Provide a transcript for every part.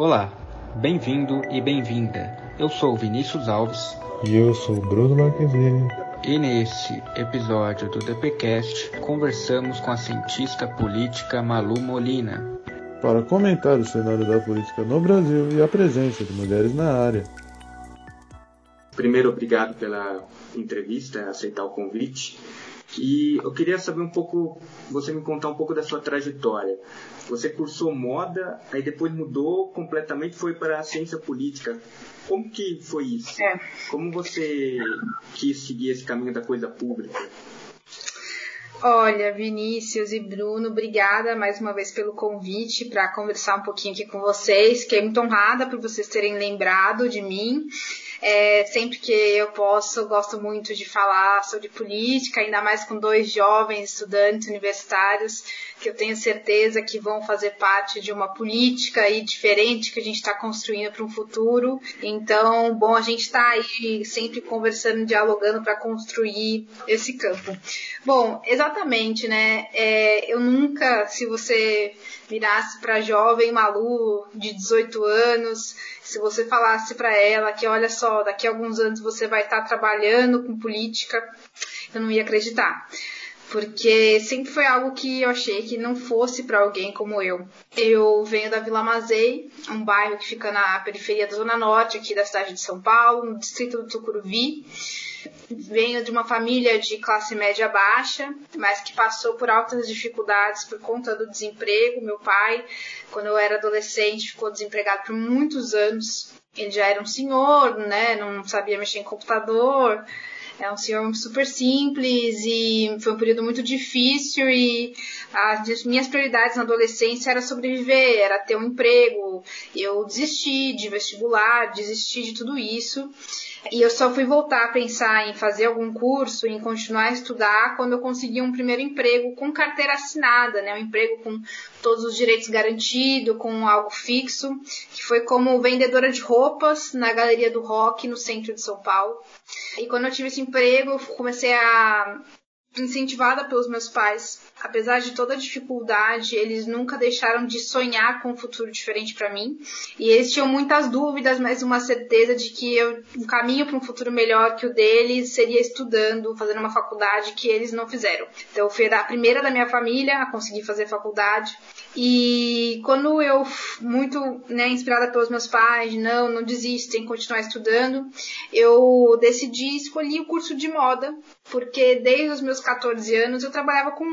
Olá, bem-vindo e bem-vinda. Eu sou Vinícius Alves. E eu sou Bruno Marquezine. E nesse episódio do DPcast conversamos com a cientista política Malu Molina para comentar o cenário da política no Brasil e a presença de mulheres na área. Primeiro, obrigado pela entrevista, aceitar o convite. E eu queria saber um pouco, você me contar um pouco da sua trajetória. Você cursou moda, aí depois mudou completamente, foi para a ciência política. Como que foi isso? É. Como você quis seguir esse caminho da coisa pública? Olha, Vinícius e Bruno, obrigada mais uma vez pelo convite para conversar um pouquinho aqui com vocês. Fiquei muito honrada por vocês terem lembrado de mim. É, sempre que eu posso, gosto muito de falar sobre política, ainda mais com dois jovens estudantes universitários que eu tenho certeza que vão fazer parte de uma política aí diferente que a gente está construindo para um futuro. Então, bom, a gente está aí sempre conversando, dialogando para construir esse campo. Bom, exatamente, né? É, eu nunca, se você virasse para jovem Malu de 18 anos, se você falasse para ela que olha só, daqui a alguns anos você vai estar tá trabalhando com política, eu não ia acreditar porque sempre foi algo que eu achei que não fosse para alguém como eu. Eu venho da Vila Mazei, um bairro que fica na periferia da Zona Norte, aqui da cidade de São Paulo, no distrito do Tucuruvi. Venho de uma família de classe média baixa, mas que passou por altas dificuldades por conta do desemprego. Meu pai, quando eu era adolescente, ficou desempregado por muitos anos. Ele já era um senhor, né? Não sabia mexer em computador é um senhor super simples e foi um período muito difícil e as minhas prioridades na adolescência era sobreviver, era ter um emprego. Eu desisti de vestibular, desisti de tudo isso. E eu só fui voltar a pensar em fazer algum curso, em continuar a estudar, quando eu consegui um primeiro emprego com carteira assinada, né? Um emprego com todos os direitos garantidos, com algo fixo, que foi como vendedora de roupas na Galeria do Rock, no centro de São Paulo. E quando eu tive esse emprego, eu comecei a incentivada pelos meus pais. Apesar de toda a dificuldade, eles nunca deixaram de sonhar com um futuro diferente para mim. E eles tinham muitas dúvidas, mas uma certeza de que eu, um caminho para um futuro melhor que o deles seria estudando, fazendo uma faculdade que eles não fizeram. Então eu fui a primeira da minha família a conseguir fazer faculdade. E quando eu, muito né, inspirada pelos meus pais, não, não desista em continuar estudando, eu decidi escolher o curso de moda, porque desde os meus 14 anos eu trabalhava com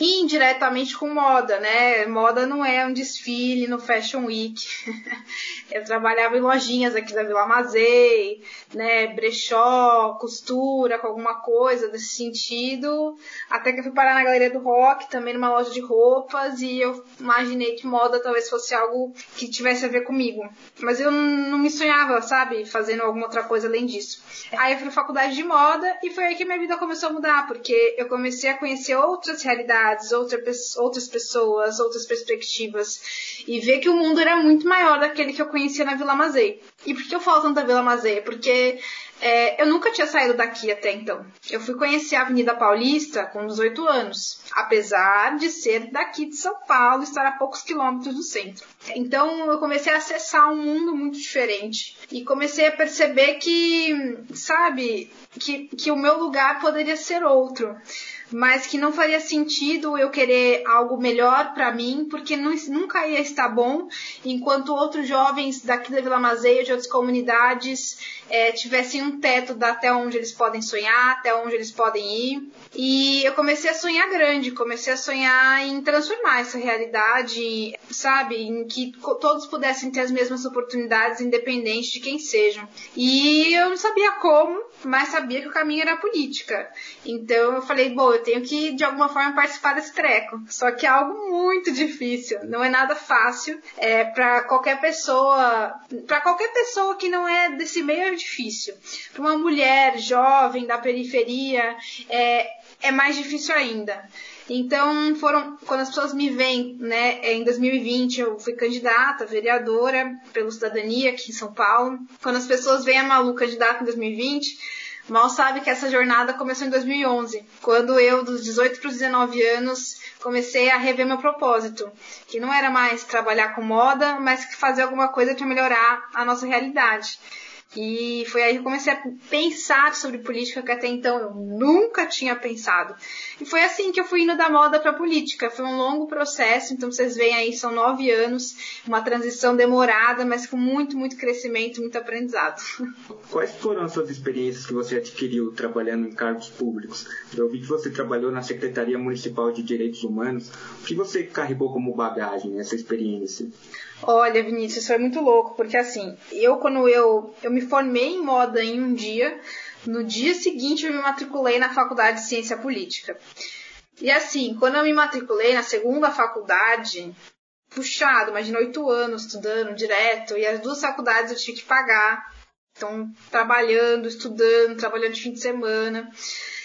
indiretamente com moda, né? Moda não é um desfile no Fashion Week. eu trabalhava em lojinhas aqui da Vila Mazei, né? Brechó, costura, com alguma coisa desse sentido. Até que eu fui parar na Galeria do Rock, também numa loja de roupas, e eu imaginei que moda talvez fosse algo que tivesse a ver comigo. Mas eu não me sonhava, sabe, fazendo alguma outra coisa além disso. Aí eu fui pra faculdade de moda e foi aí que minha vida começou a mudar, porque eu comecei a conhecer outras realidades, outras pessoas, outras perspectivas e ver que o mundo era muito maior daquele que eu conhecia na Vila Mazei. E por que eu falo tanto da Vila Mazei? Porque é, eu nunca tinha saído daqui até então. Eu fui conhecer a Avenida Paulista com 18 anos, apesar de ser daqui de São Paulo, estar a poucos quilômetros do centro. Então eu comecei a acessar um mundo muito diferente e comecei a perceber que, sabe, que, que o meu lugar poderia ser outro mas que não faria sentido eu querer algo melhor para mim, porque nunca ia estar bom, enquanto outros jovens daqui da Vila Mazeia, de outras comunidades, é, tivessem um teto da, até onde eles podem sonhar, até onde eles podem ir. E eu comecei a sonhar grande, comecei a sonhar em transformar essa realidade, sabe, em que todos pudessem ter as mesmas oportunidades, independente de quem sejam. E eu não sabia como, mas sabia que o caminho era a política. Então eu falei, bom, eu tenho que de alguma forma participar desse treco. Só que é algo muito difícil, não é nada fácil. É para qualquer pessoa, para qualquer pessoa que não é desse meio é difícil. Para uma mulher jovem da periferia é, é mais difícil ainda. Então, foram quando as pessoas me veem, né, em 2020 eu fui candidata, vereadora pelo Cidadania aqui em São Paulo. Quando as pessoas veem a Malu candidata em 2020, mal sabe que essa jornada começou em 2011, quando eu dos 18 para os 19 anos comecei a rever meu propósito, que não era mais trabalhar com moda, mas fazer alguma coisa para melhorar a nossa realidade. E foi aí que eu comecei a pensar sobre política que até então eu nunca tinha pensado. E foi assim que eu fui indo da moda para política. Foi um longo processo, então vocês veem aí, são nove anos, uma transição demorada, mas com muito, muito crescimento, muito aprendizado. Quais foram as suas experiências que você adquiriu trabalhando em cargos públicos? Eu vi que você trabalhou na Secretaria Municipal de Direitos Humanos. O que você carregou como bagagem nessa experiência? Olha, Vinícius, foi muito louco, porque assim, eu quando eu, eu me formei em moda em um dia, no dia seguinte eu me matriculei na Faculdade de Ciência Política. E assim, quando eu me matriculei na segunda faculdade, puxado, imagina oito anos estudando direto, e as duas faculdades eu tive que pagar. Então, trabalhando, estudando, trabalhando de fim de semana.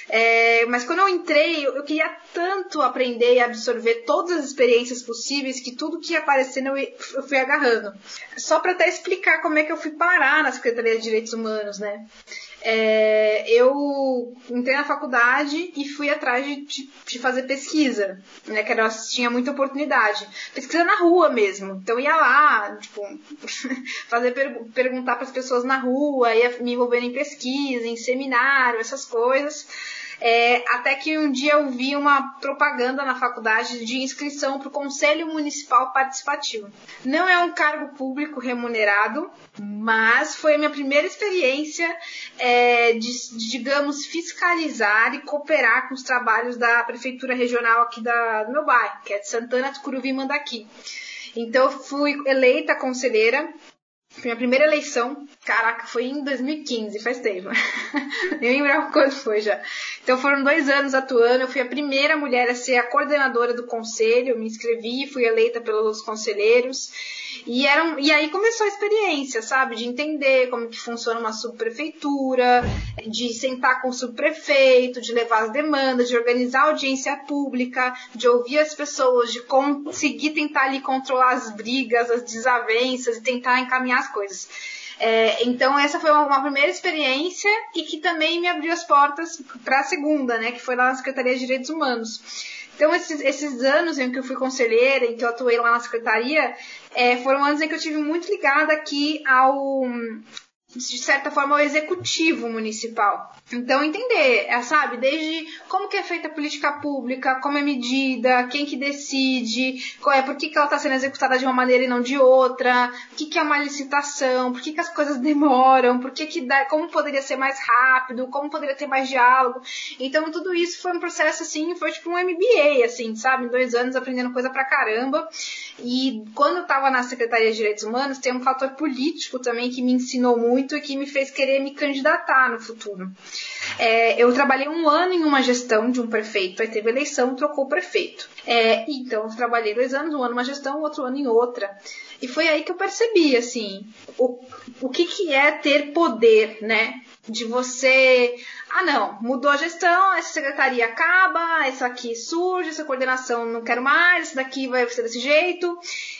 É, mas quando eu entrei, eu, eu, queria tanto aprender e absorver todas as experiências possíveis que tudo que ia aparecendo eu, eu fui agarrando. Só para até explicar como é que eu fui parar na Secretaria de Direitos Humanos, né? É, eu entrei na faculdade e fui atrás de, de, de, fazer pesquisa, né? Que era, tinha muita oportunidade. Pesquisa na rua mesmo. Então ia lá, tipo, fazer perguntar para as pessoas na rua, ia me envolver em pesquisa, em seminário, essas coisas. É, até que um dia eu vi uma propaganda na faculdade de inscrição para o Conselho Municipal Participativo. Não é um cargo público remunerado, mas foi a minha primeira experiência é, de, de, digamos, fiscalizar e cooperar com os trabalhos da Prefeitura Regional aqui da, do meu bairro, que é de Santana do Curuvi Mandaqui. Então, eu fui eleita conselheira minha primeira eleição, caraca, foi em 2015, faz tempo. Nem lembrava quando foi já. Então foram dois anos atuando. Eu fui a primeira mulher a ser a coordenadora do conselho. Me inscrevi, fui eleita pelos conselheiros. E, era, e aí começou a experiência, sabe? De entender como que funciona uma subprefeitura, de sentar com o subprefeito, de levar as demandas, de organizar audiência pública, de ouvir as pessoas, de conseguir tentar ali controlar as brigas, as desavenças e tentar encaminhar as coisas. É, então essa foi uma, uma, primeira experiência e que também me abriu as portas para a segunda, né, que foi lá na Secretaria de Direitos Humanos. Então, esses, esses anos em que eu fui conselheira, em que eu atuei lá na secretaria, é, foram anos em que eu tive muito ligada aqui ao, de certa forma, ao executivo municipal. Então, entender, é, sabe, desde como que é feita a política pública, como é medida, quem que decide, qual é, por que, que ela está sendo executada de uma maneira e não de outra, o que, que é uma licitação, por que, que as coisas demoram, por que que dá, como poderia ser mais rápido, como poderia ter mais diálogo. Então, tudo isso foi um processo, assim, foi tipo um MBA, assim, sabe, dois anos aprendendo coisa pra caramba. E quando eu estava na Secretaria de Direitos Humanos, tem um fator político também que me ensinou muito e que me fez querer me candidatar no futuro. É, eu trabalhei um ano em uma gestão de um prefeito, aí teve eleição, trocou o prefeito. É, então, eu trabalhei dois anos, um ano em uma gestão, outro ano em outra. E foi aí que eu percebi, assim, o, o que, que é ter poder, né? De você ah, não, mudou a gestão, essa secretaria acaba, essa aqui surge, essa coordenação não quero mais, essa daqui vai ser desse jeito,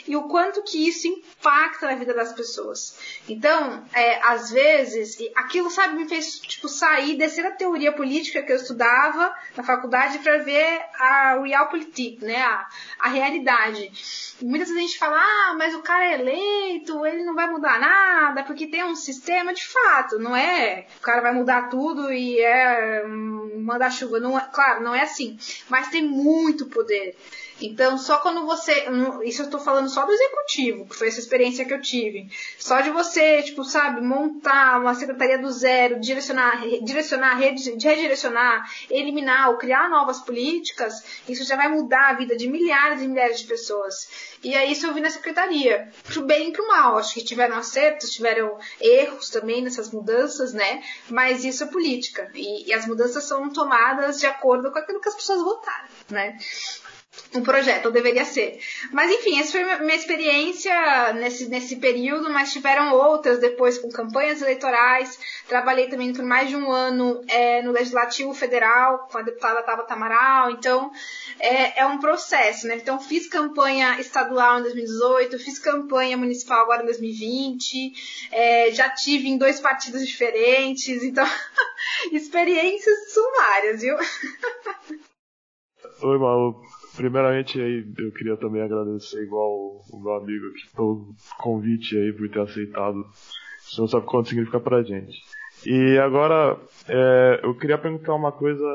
e o quanto que isso impacta na vida das pessoas. Então, é, às vezes, aquilo, sabe, me fez, tipo, sair, descer da teoria política que eu estudava na faculdade para ver a realpolitik, né, a, a realidade. E muitas vezes a gente fala, ah, mas o cara é eleito, ele não vai mudar nada, porque tem um sistema, de fato, não é, o cara vai mudar tudo e é manda-chuva. Não, é, claro, não é assim. Mas tem muito poder. Então, só quando você. Isso eu estou falando só do executivo, que foi essa experiência que eu tive. Só de você, tipo, sabe, montar uma secretaria do zero, direcionar, direcionar, redirecionar, eliminar ou criar novas políticas, isso já vai mudar a vida de milhares e milhares de pessoas. E aí isso eu vi na secretaria, pro bem e pro mal. Acho que tiveram acertos, tiveram erros também nessas mudanças, né? Mas isso é política. E, e as mudanças são tomadas de acordo com aquilo que as pessoas votaram, né? Um projeto, ou deveria ser. Mas enfim, essa foi minha experiência nesse, nesse período, mas tiveram outras depois com campanhas eleitorais. Trabalhei também por mais de um ano é, no Legislativo Federal, com a deputada Tabata Amaral, então é, é, um processo, né? Então fiz campanha estadual em 2018, fiz campanha municipal agora em 2020, é, já tive em dois partidos diferentes, então experiências sumárias, viu? Oi, Malu primeiramente aí eu queria também agradecer igual o meu amigo aqui pelo convite aí por ter aceitado. Você não sabe quanto significa pra gente. E agora é, eu queria perguntar uma coisa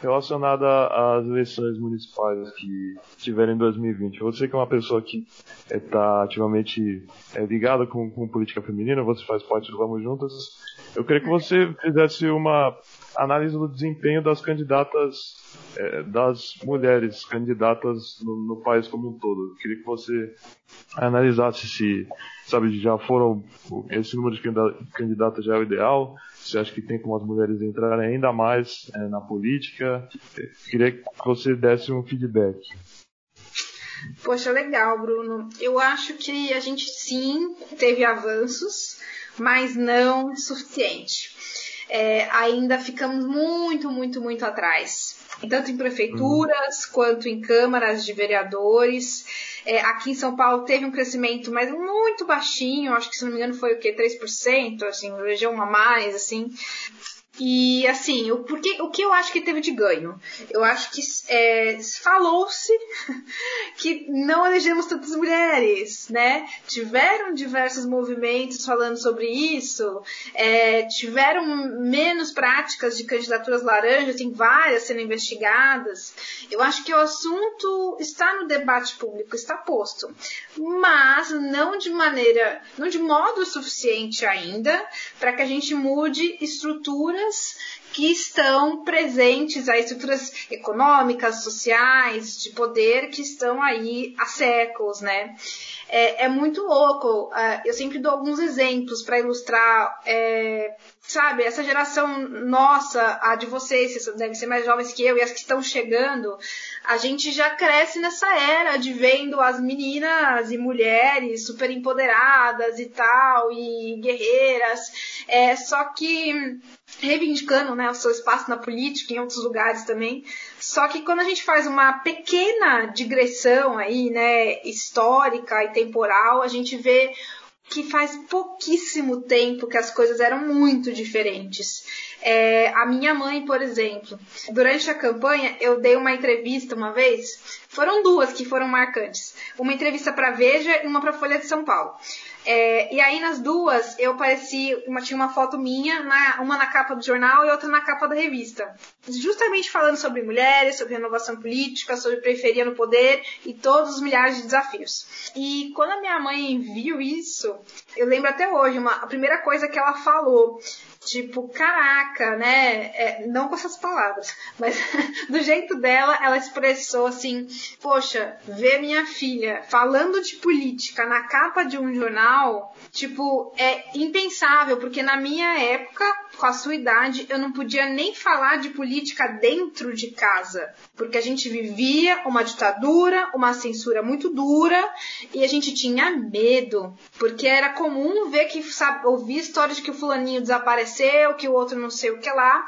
relacionada às eleições municipais que tiveram em 2020. Você que é uma pessoa que está é, ativamente é, ligada com, com política feminina, você faz parte do Vamos Juntas. Eu queria que você fizesse uma análise do desempenho das candidatas, é, das mulheres candidatas no, no, país como um todo. Eu queria que você analisasse se, sabe, já foram, esse número de candidatas já é o ideal, você acha que tem como as mulheres entrarem ainda mais é, na política? Eu queria que você desse um feedback. Poxa, legal, Bruno. Eu acho que a gente sim teve avanços, mas não suficiente. É, ainda ficamos muito, muito, muito atrás. Tanto em prefeituras uhum. quanto em câmaras de vereadores. É, aqui em São Paulo teve um crescimento, mas muito baixinho, acho que se não me engano foi o quê? 3%, assim, região a mais, assim. E assim, o, porque, o que eu acho que teve de ganho? Eu acho que é, falou-se que não elegemos tantas mulheres, né? Tiveram diversos movimentos falando sobre isso, é, tiveram menos práticas de candidaturas laranjas, tem várias sendo investigadas. Eu acho que o assunto está no debate público, está posto, mas não de maneira, não de modo suficiente ainda para que a gente mude estruturas estruturas que estão presentes, as estruturas econômicas, sociais, de poder que estão aí há séculos, né? É, é muito louco. Uh, eu sempre dou alguns exemplos para ilustrar, é, sabe, essa geração nossa, a de vocês, vocês devem ser mais jovens que eu, e as que estão chegando, a gente já cresce nessa era de vendo as meninas e mulheres super empoderadas e tal, e guerreiras. É, só que reivindicando né, o seu espaço na política, em outros lugares também. Só que quando a gente faz uma pequena digressão aí, né, histórica e temporal, a gente vê que faz pouquíssimo tempo que as coisas eram muito diferentes. É, a minha mãe, por exemplo, durante a campanha, eu dei uma entrevista uma vez, foram duas que foram marcantes. Uma entrevista para Veja e uma para Folha de São Paulo. É, e aí nas duas eu pareci, uma, tinha uma foto minha, na, uma na capa do jornal e outra na capa da revista. Justamente falando sobre mulheres, sobre renovação política, sobre periferia no poder e todos os milhares de desafios. E quando a minha mãe viu isso, eu lembro até hoje, uma, a primeira coisa que ela falou Tipo, caraca, né? É, não com essas palavras, mas do jeito dela, ela expressou assim: Poxa, ver minha filha falando de política na capa de um jornal, tipo, é impensável, porque na minha época, com a sua idade, eu não podia nem falar de política dentro de casa, porque a gente vivia uma ditadura, uma censura muito dura e a gente tinha medo, porque era comum ver que, sabe, ouvir histórias de que o fulaninho desapareceu aconteceu, que o outro não sei o que lá.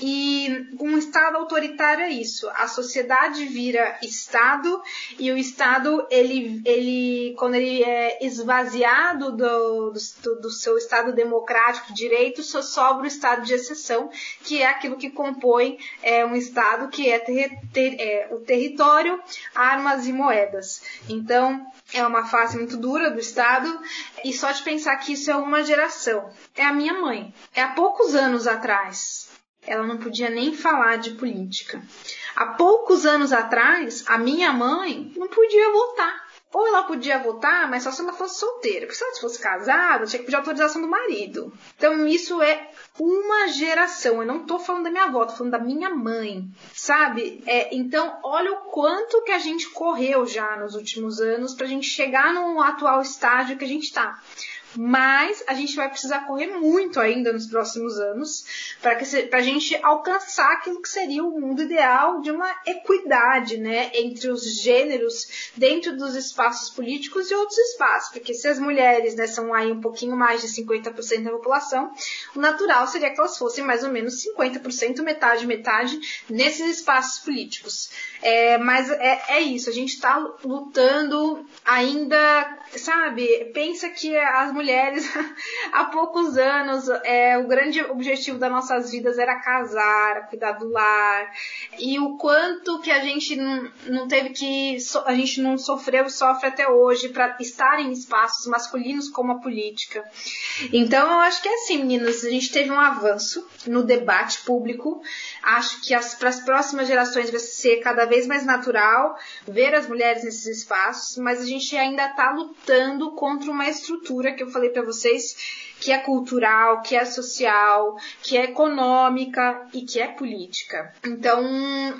E um Estado autoritário é isso. A sociedade vira Estado e o Estado, ele, ele quando ele é esvaziado do, do, do seu Estado democrático de direito, só sobra o Estado de exceção, que é aquilo que compõe é, um Estado que é, ter, ter, é o território, armas e moedas. Então, é uma fase muito dura do Estado e só de pensar que isso é uma geração. É a minha mãe. É há poucos anos atrás ela não podia nem falar de política. Há poucos anos atrás, a minha mãe não podia votar. Ou ela podia votar, mas só se ela fosse solteira. Porque se ela fosse casada, tinha que pedir autorização do marido. Então isso é uma geração. Eu não estou falando da minha avó, tô falando da minha mãe. Sabe? É, então, olha o quanto que a gente correu já nos últimos anos para a gente chegar no atual estágio que a gente está mas a gente vai precisar correr muito ainda nos próximos anos para a gente alcançar aquilo que seria o mundo ideal de uma equidade né, entre os gêneros dentro dos espaços políticos e outros espaços. Porque se as mulheres né, são aí um pouquinho mais de 50% da população, o natural seria que elas fossem mais ou menos 50%, metade, metade, nesses espaços políticos. É, mas é, é isso, a gente está lutando ainda, sabe? Pensa que as mulheres há poucos anos é, o grande objetivo das nossas vidas era casar, cuidar do lar e o quanto que a gente não, não teve que a gente não sofreu e sofre até hoje para estar em espaços masculinos como a política. Então eu acho que é assim, meninas, a gente teve um avanço no debate público. Acho que para as próximas gerações vai ser cada vez mais natural ver as mulheres nesses espaços, mas a gente ainda está lutando contra uma estrutura que eu falei para vocês que é cultural, que é social, que é econômica e que é política. Então,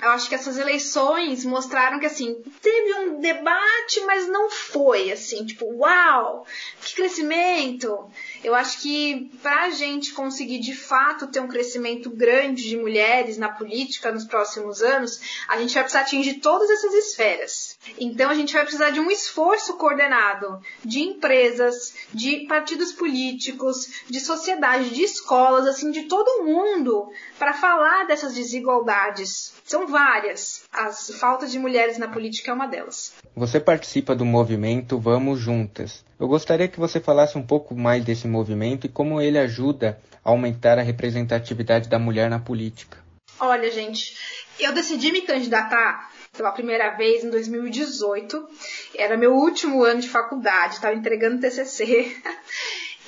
eu acho que essas eleições mostraram que assim, teve um debate, mas não foi assim, tipo, uau, que crescimento! Eu acho que para a gente conseguir de fato ter um crescimento grande de mulheres na política nos próximos anos, a gente vai precisar atingir todas essas esferas. Então a gente vai precisar de um esforço coordenado de empresas, de partidos políticos, de sociedade, de escolas, assim, de todo mundo para falar dessas desigualdades. São várias. As faltas de mulheres na política é uma delas. Você participa do movimento Vamos Juntas. Eu gostaria que você falasse um pouco mais desse movimento e como ele ajuda a aumentar a representatividade da mulher na política. Olha, gente, eu decidi me candidatar pela primeira vez em 2018. Era meu último ano de faculdade, estava entregando TCC.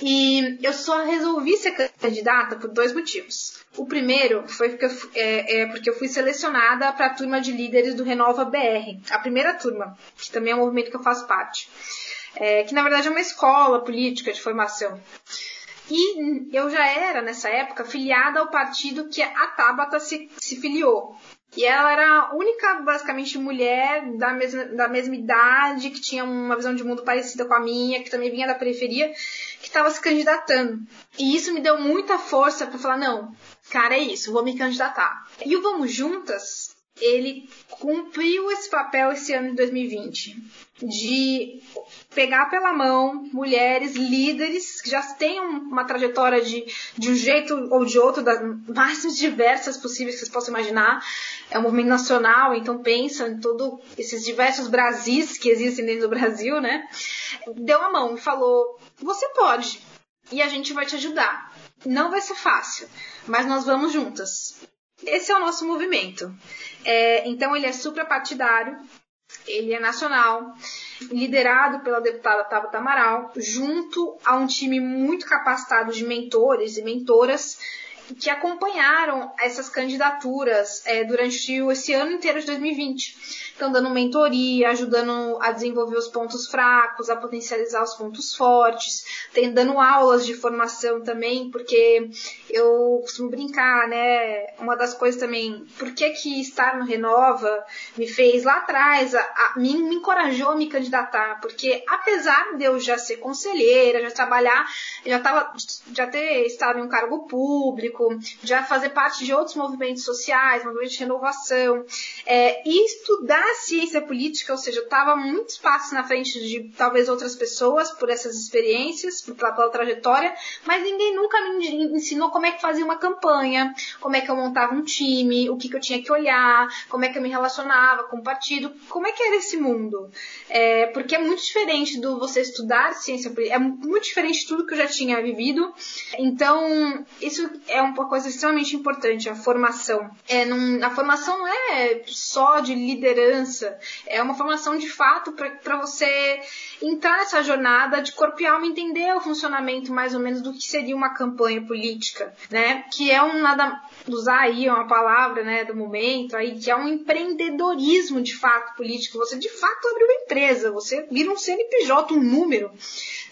E eu só resolvi ser candidata por dois motivos. O primeiro foi porque eu, é, é porque eu fui selecionada para a turma de líderes do Renova BR, a primeira turma, que também é um movimento que eu faço parte é, que na verdade é uma escola política de formação. E eu já era, nessa época, filiada ao partido que a Tabata se, se filiou. E ela era a única, basicamente, mulher da mesma, da mesma idade, que tinha uma visão de mundo parecida com a minha, que também vinha da periferia, que estava se candidatando. E isso me deu muita força para falar: não, cara, é isso, vou me candidatar. E o Vamos Juntas, ele cumpriu esse papel esse ano de 2020 de pegar pela mão mulheres líderes que já têm uma trajetória de, de um jeito ou de outro, das mais diversas possíveis que vocês possam imaginar. É um movimento nacional, então pensa em todos esses diversos Brasis que existem dentro do Brasil, né? Deu a mão e falou: você pode e a gente vai te ajudar. Não vai ser fácil, mas nós vamos juntas. Esse é o nosso movimento. É, então ele é suprapartidário, ele é nacional, liderado pela deputada Tabata Amaral, junto a um time muito capacitado de mentores e mentoras que acompanharam essas candidaturas é, durante esse ano inteiro de 2020 estão dando mentoria, ajudando a desenvolver os pontos fracos, a potencializar os pontos fortes, tem dando aulas de formação também, porque eu costumo brincar, né? Uma das coisas também, por que que estar no Renova me fez lá atrás, a, a, me, me encorajou a me candidatar, porque apesar de eu já ser conselheira, já trabalhar, já tava, já ter estado em um cargo público, já fazer parte de outros movimentos sociais, movimentos de renovação, é, e estudar a ciência política, ou seja, eu estava muito espaço na frente de talvez outras pessoas por essas experiências, pela, pela trajetória, mas ninguém nunca me ensinou como é que fazia uma campanha, como é que eu montava um time, o que, que eu tinha que olhar, como é que eu me relacionava com o partido, como é que era esse mundo. É, porque é muito diferente do você estudar ciência política, é muito diferente de tudo que eu já tinha vivido. Então, isso é uma coisa extremamente importante, a formação. É, não, a formação não é só de liderança é uma formação de fato para você entrar nessa jornada de corpo e alma, entender o funcionamento mais ou menos do que seria uma campanha política, né? Que é um nada usar aí uma palavra, né, do momento aí, que é um empreendedorismo de fato político. Você de fato abre uma empresa, você vira um CNPJ, um número,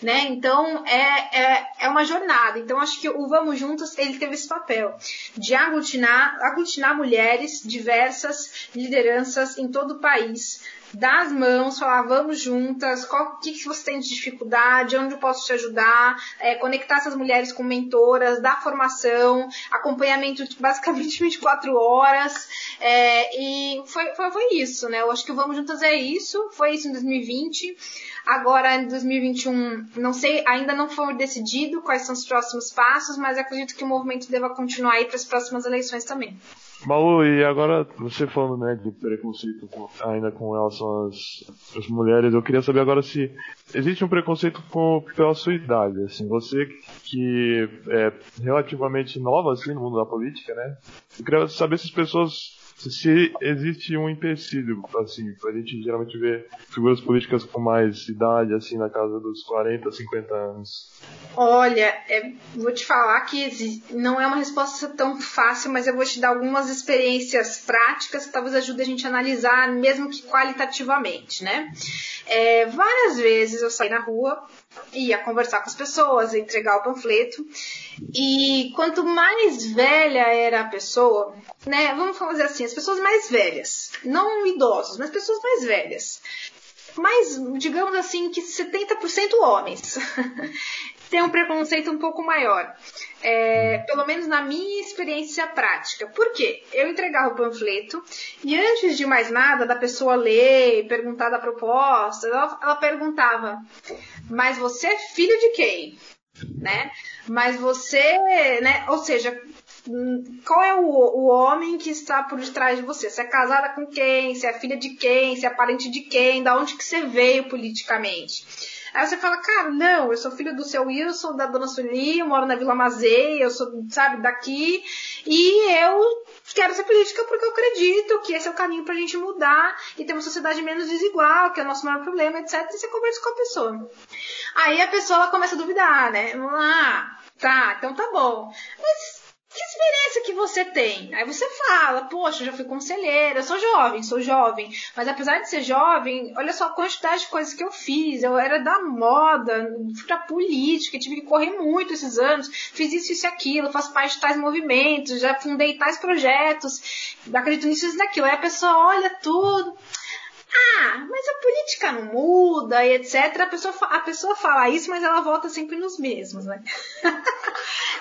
né? Então é, é, é uma jornada. Então acho que o Vamos Juntos ele teve esse papel de aglutinar, aglutinar mulheres diversas lideranças em todo o país dar as mãos, falar vamos juntas, o que, que você tem de dificuldade, onde eu posso te ajudar, é, conectar essas mulheres com mentoras, dar formação, acompanhamento de basicamente 24 horas. É, e foi, foi, foi isso, né? Eu acho que o Vamos Juntas é isso, foi isso em 2020. Agora, em 2021, não sei, ainda não foi decidido quais são os próximos passos, mas acredito que o movimento deva continuar aí para as próximas eleições também. Malu, e agora você falando né, de preconceito com, ainda com relação às, às, mulheres, eu queria saber agora se existe um preconceito com, pela sua idade. Assim, você que é relativamente nova assim, no mundo da política, né? Eu queria saber se as pessoas se existe um empecilho, assim, a gente geralmente vê figuras políticas com mais idade, assim, na casa dos 40, 50 anos. Olha, é, vou te falar que não é uma resposta tão fácil, mas eu vou te dar algumas experiências práticas que talvez ajude a gente a analisar, mesmo que qualitativamente, né? É, várias vezes eu saí na rua, ia conversar com as pessoas, entregar o panfleto, e quanto mais velha era a pessoa, né? Vamos fazer assim, as pessoas mais velhas, não idosos, mas pessoas mais velhas. Mas, digamos assim, que 70% homens. tem um preconceito um pouco maior. É, pelo menos na minha experiência prática. Por quê? Eu entregava o panfleto e antes de mais nada, da pessoa ler, perguntar da proposta, ela, ela perguntava: Mas você é filho de quem? Né? Mas você, né? Ou seja, qual é o, o homem que está por detrás de você? Você é casada com quem? Você é filha de quem? Você é parente de quem? Da onde que você veio politicamente? Aí você fala, cara, não, eu sou filho do seu Wilson, da dona Sueli, eu moro na Vila Mazei, eu sou, sabe, daqui, e eu quero ser política porque eu acredito que esse é o caminho pra gente mudar e ter uma sociedade menos desigual, que é o nosso maior problema, etc. E você conversa com a pessoa. Aí a pessoa ela começa a duvidar, né? Ah, tá, então tá bom. Que você tem? Aí você fala, poxa, já fui conselheira, eu sou jovem, sou jovem, mas apesar de ser jovem, olha só a quantidade de coisas que eu fiz. Eu era da moda, fui pra política, tive que correr muito esses anos, fiz isso, isso e aquilo, faço parte de tais movimentos, já fundei tais projetos, acredito nisso e naquilo. Aí a pessoa olha tudo ah, mas a política não muda e etc. A pessoa, a pessoa fala isso, mas ela volta sempre nos mesmos, né?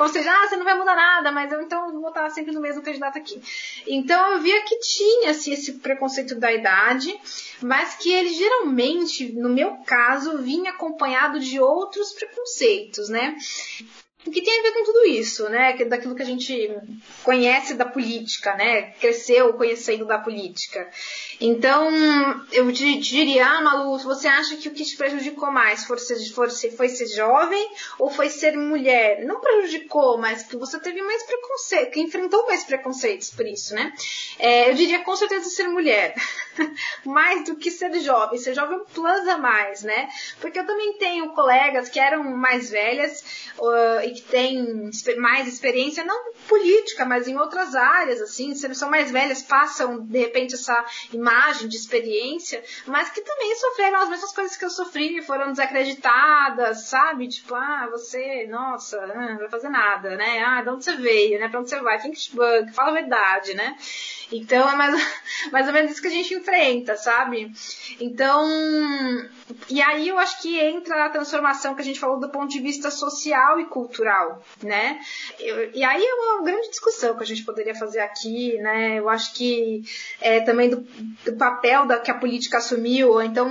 Ou seja, ah, você não vai mudar nada, mas eu então vou votar sempre no mesmo candidato aqui. Então eu via que tinha assim, esse preconceito da idade, mas que ele geralmente, no meu caso, vinha acompanhado de outros preconceitos, né? O que tem a ver com tudo isso, né? Daquilo que a gente conhece da política, né? Cresceu conhecendo da política. Então, eu diria, ah, Malu, você acha que o que te prejudicou mais foi ser, foi ser, jovem ou foi ser mulher? Não prejudicou, mas que você teve mais preconceito, que enfrentou mais preconceitos por isso, né? É, eu diria com certeza ser mulher. mais do que ser jovem. Ser jovem é plus a mais, né? Porque eu também tenho colegas que eram mais velhas uh, e que têm mais experiência, não política, mas em outras áreas, assim, são mais velhas, passam, de repente, essa imagem de experiência, mas que também sofreram as mesmas coisas que eu sofri, foram desacreditadas, sabe? Tipo, ah, você, nossa, não vai fazer nada, né? Ah, de onde você veio, né? Pra onde você vai? Think fala a verdade, né? Então é mais, mais ou menos isso que a gente enfrenta, sabe? Então, e aí eu acho que entra a transformação que a gente falou do ponto de vista social e cultural, né? Eu, e aí é uma grande discussão que a gente poderia fazer aqui, né? Eu acho que é, também do, do papel da, que a política assumiu, então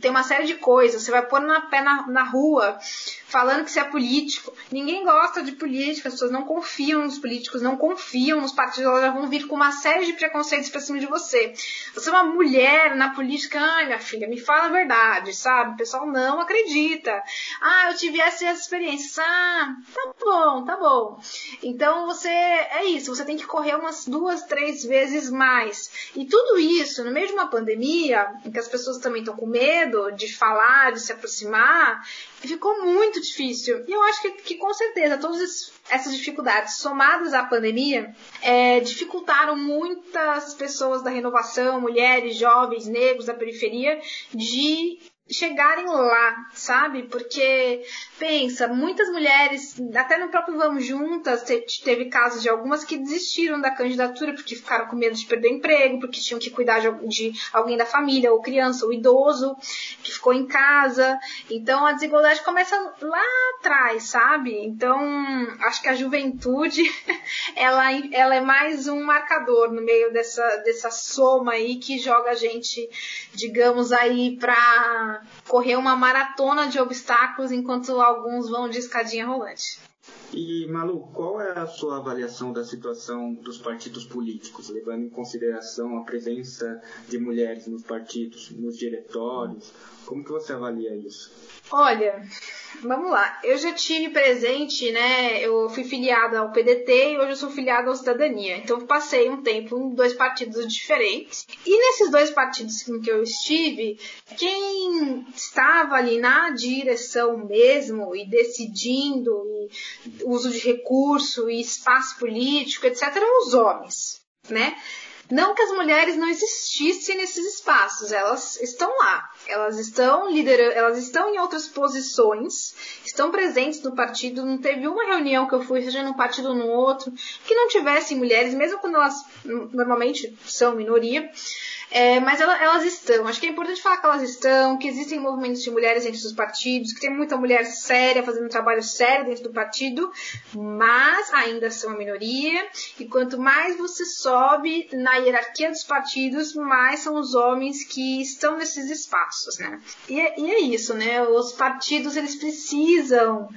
tem uma série de coisas. Você vai pôr na pé na, na rua falando que você é político. Ninguém gosta de política, as pessoas não confiam nos políticos, não confiam nos partidos, elas já vão vir com uma série de preconceitos pra cima de você. Você é uma mulher na política, ai minha filha, me fala a verdade, sabe? O pessoal não acredita. Ah, eu tive essa, essa experiência. Ah, tá bom, tá bom. Então você, é isso, você tem que correr umas duas, três vezes mais. E tudo isso, no meio de uma pandemia, em que as pessoas também estão com medo de falar, de se aproximar, ficou muito difícil. E eu acho que, que com certeza todas essas dificuldades somadas à pandemia é, dificultaram muitas pessoas da renovação, mulheres, jovens, negros da periferia, de chegarem lá, sabe? Porque, pensa, muitas mulheres, até no próprio Vamos Juntas, teve casos de algumas que desistiram da candidatura porque ficaram com medo de perder emprego, porque tinham que cuidar de, alguém da família, ou criança, ou idoso, que ficou em casa. Então a desigualdade começa lá atrás, sabe? Então, acho que a juventude, ela, ela é mais um marcador no meio dessa, dessa soma aí que joga a gente, digamos, aí pra correr uma maratona de obstáculos enquanto alguns vão de escadinha rolante. E, Malu, qual é a sua avaliação da situação dos partidos políticos, levando em consideração a presença de mulheres nos partidos, nos diretórios? Como que você avalia isso? Olha, vamos lá. Eu já tive presente, né? Eu fui filiada ao PDT e hoje eu sou filiada ao Cidadania. Então eu passei um tempo em dois partidos diferentes. E nesses dois partidos em que eu estive, quem estava ali na direção mesmo e decidindo e uso de recurso e espaço político, etc, eram os homens, né? Não que as mulheres não existissem nesses espaços, elas estão lá, elas estão liderando, elas estão em outras posições, estão presentes no partido. Não teve uma reunião que eu fui, seja num partido ou no outro, que não tivessem mulheres, mesmo quando elas normalmente são minoria. É, mas elas, elas, estão. Acho que é importante falar que elas estão, que existem movimentos de mulheres dentro dos partidos, que tem muita mulher séria fazendo um trabalho sério dentro do partido, mas ainda são a minoria. E quanto mais você sobe na hierarquia dos partidos, mais são os homens que estão nesses espaços, né? E, é, e é isso, né? Os partidos eles precisam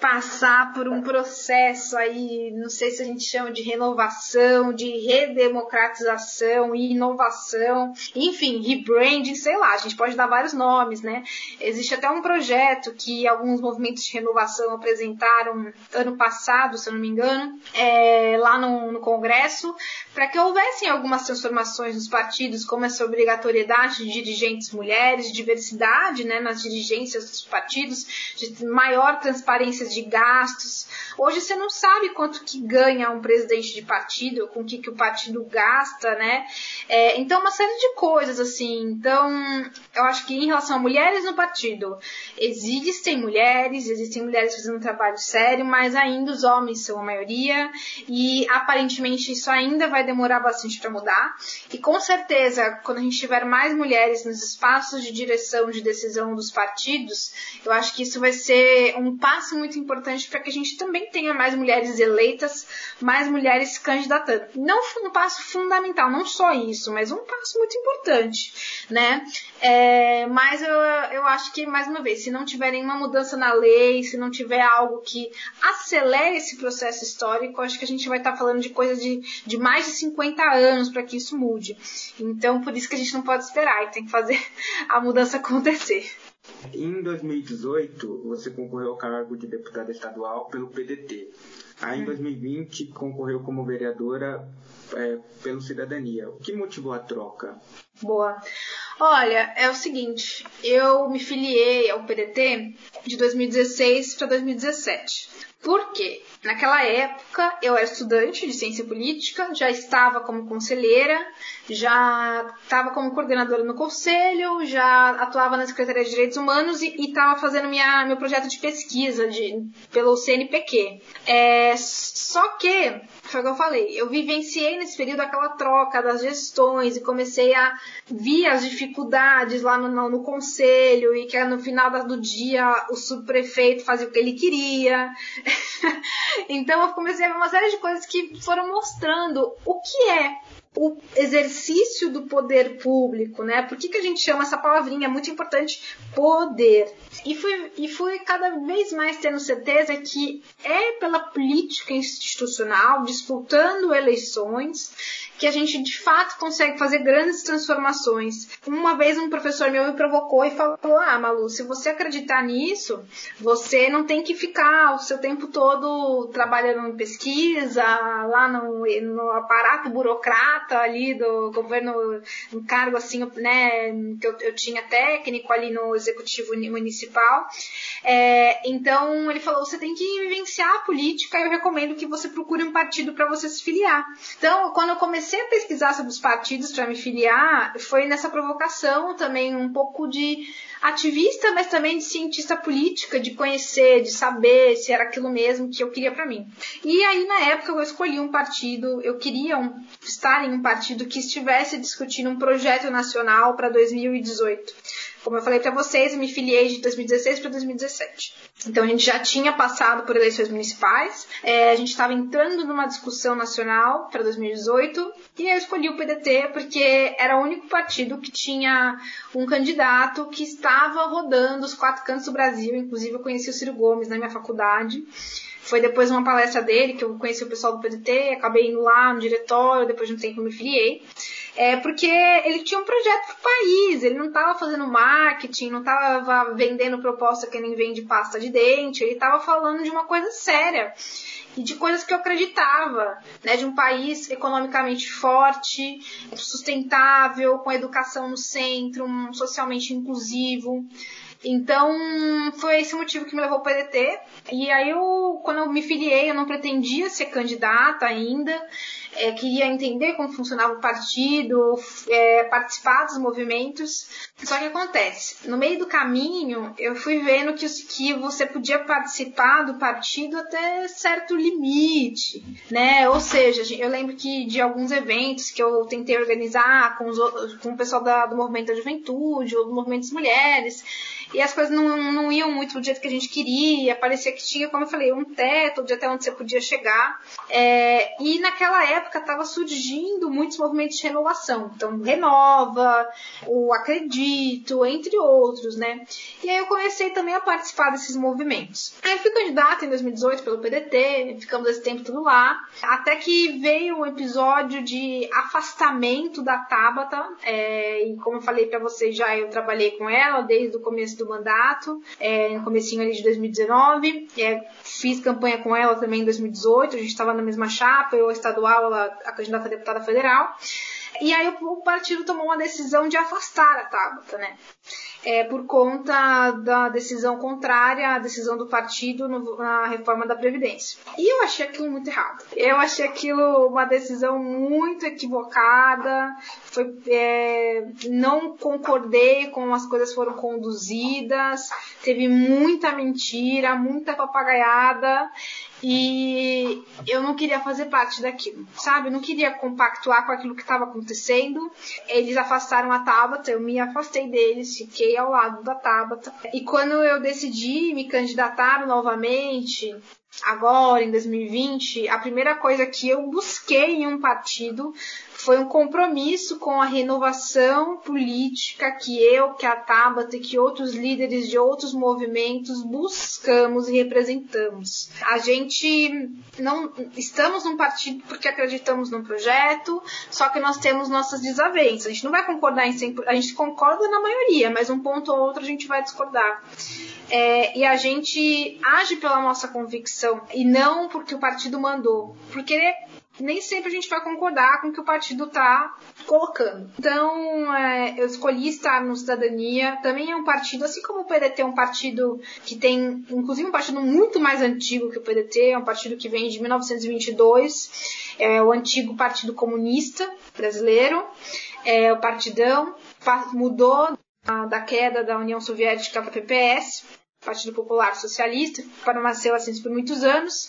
passar por um processo aí, não sei se a gente chama de renovação, de redemocratização inovação, enfim, rebranding, sei lá, a gente pode dar vários nomes, né? Existe até um projeto que alguns movimentos de renovação apresentaram ano passado, se eu não me engano, é, lá no, no Congresso, para que houvessem algumas transformações nos partidos, como essa obrigatoriedade de dirigentes mulheres, diversidade né, nas dirigências dos partidos, de maior transparência de gastos. Hoje você não sabe quanto que ganha um presidente de partido, com o que, que o partido gasta, né? É, então, uma série de coisas, assim. Então, eu acho que em relação a mulheres no partido, existem mulheres, existem mulheres fazendo um trabalho sério, mas ainda os homens são a maioria e aparentemente isso ainda vai demorar bastante para mudar. E com certeza, quando a gente tiver mais mulheres nos espaços de direção, de decisão dos partidos, eu acho que isso vai ser um passo muito muito importante para que a gente também tenha mais mulheres eleitas, mais mulheres candidatando. Não um passo fundamental, não só isso, mas um passo muito importante, né? É, mas eu, eu acho que, mais uma vez, se não tiver nenhuma mudança na lei, se não tiver algo que acelere esse processo histórico, acho que a gente vai estar tá falando de coisa de, de mais de 50 anos para que isso mude. Então, por isso que a gente não pode esperar e tem que fazer a mudança acontecer. Em 2018, você concorreu ao cargo de deputada estadual pelo PDT. Aí, em 2020, hum. concorreu como vereadora é, pelo Cidadania. O que motivou a troca? Boa. Olha, é o seguinte, eu me filiei ao PDT de 2016 para 2017. Por quê? Naquela época eu era estudante de ciência política, já estava como conselheira, já estava como coordenadora no conselho, já atuava na Secretaria de Direitos Humanos e estava fazendo minha, meu projeto de pesquisa de, pelo CNPq. É, só que, foi o que eu falei, eu vivenciei nesse período aquela troca das gestões e comecei a ver as dificuldades lá no, no, no conselho e que no final do dia o subprefeito fazia o que ele queria. então eu comecei a ver uma série de coisas que foram mostrando o que é o exercício do poder público, né? Por que, que a gente chama essa palavrinha? É muito importante, poder. E fui, e fui cada vez mais tendo certeza que é pela política institucional, disputando eleições, que a gente de fato consegue fazer grandes transformações. Uma vez um professor meu me provocou e falou: Ah, Malu, se você acreditar nisso, você não tem que ficar o seu tempo todo trabalhando em pesquisa, lá no, no aparato burocrata ali do governo, um cargo assim, né, que eu, eu tinha técnico ali no executivo municipal. É, então ele falou: você tem que vivenciar a política, eu recomendo que você procure um partido para você se filiar. Então, quando eu comecei comecei a pesquisar sobre os partidos para me filiar, foi nessa provocação também um pouco de ativista, mas também de cientista política, de conhecer, de saber se era aquilo mesmo que eu queria para mim. E aí na época eu escolhi um partido, eu queria um, estar em um partido que estivesse discutindo um projeto nacional para 2018. Como eu falei para vocês, eu me filiei de 2016 para 2017. Então a gente já tinha passado por eleições municipais, é, a gente estava entrando numa discussão nacional para 2018 e eu escolhi o PDT porque era o único partido que tinha um candidato que estava rodando os quatro cantos do Brasil. Inclusive eu conheci o Ciro Gomes na minha faculdade. Foi depois de uma palestra dele que eu conheci o pessoal do PDT, acabei indo lá no diretório, depois de um tempo me filiei. É porque ele tinha um projeto pro país, ele não estava fazendo marketing, não estava vendendo proposta que nem vende pasta de dente, ele estava falando de uma coisa séria e de coisas que eu acreditava, né, de um país economicamente forte, sustentável, com educação no centro, um socialmente inclusivo. Então, foi esse o motivo que me levou para o PDT. E aí, eu, quando eu me filiei, eu não pretendia ser candidata ainda é, queria entender como funcionava o partido, é, participar dos movimentos. Só que acontece, no meio do caminho, eu fui vendo que, que você podia participar do partido até certo limite, né? Ou seja, eu lembro que de alguns eventos que eu tentei organizar com, os, com o pessoal da, do movimento da juventude ou do movimento das mulheres, e as coisas não, não iam muito do jeito que a gente queria, parecia que tinha, como eu falei, um teto de até onde você podia chegar. É, e naquela época estava surgindo muitos movimentos de renovação. Então, Renova, o Acredito, entre outros, né? E aí eu comecei também a participar desses movimentos. Aí fui candidata em 2018 pelo PDT, ficamos esse tempo tudo lá, até que veio um episódio de afastamento da Tabata, é, e como eu falei para vocês já, eu trabalhei com ela desde o começo do mandato, é, no comecinho ali de 2019. É, fiz campanha com ela também em 2018, a gente estava na mesma chapa, eu estadual, ela a candidata a deputada federal. E aí o, partido tomou uma decisão de afastar a Tabata, né? É, por conta da decisão contrária à decisão do partido no, na reforma da Previdência. E eu achei aquilo muito errado. Eu achei aquilo uma decisão muito equivocada. Foi, é, não concordei com as coisas foram conduzidas. Teve muita mentira, muita papagaiada. E eu não queria fazer parte daquilo, sabe? Eu não queria compactuar com aquilo que estava acontecendo. Eles afastaram a Tabata, eu me afastei deles, fiquei ao lado da Tabata. E quando eu decidi me candidatar novamente, agora em 2020, a primeira coisa que eu busquei em um partido foi um compromisso com a renovação política que eu, que a Tabata e que outros líderes de outros movimentos buscamos e representamos. A gente não estamos num partido porque acreditamos num projeto, só que nós temos nossas desavenças. A gente não vai concordar em 100%, a gente concorda na maioria, mas um ponto ou outro a gente vai discordar. É, e a gente age pela nossa convicção e não porque o partido mandou. Porque nem sempre a gente vai concordar com o que o partido está colocando. Então, é, eu escolhi estar no Cidadania. Também é um partido, assim como o PDT é um partido que tem, inclusive, um partido muito mais antigo que o PDT, é um partido que vem de 1922, é o antigo Partido Comunista Brasileiro, é o Partidão, mudou da queda da União Soviética para o PPS, Partido Popular Socialista, permaneceu assim por muitos anos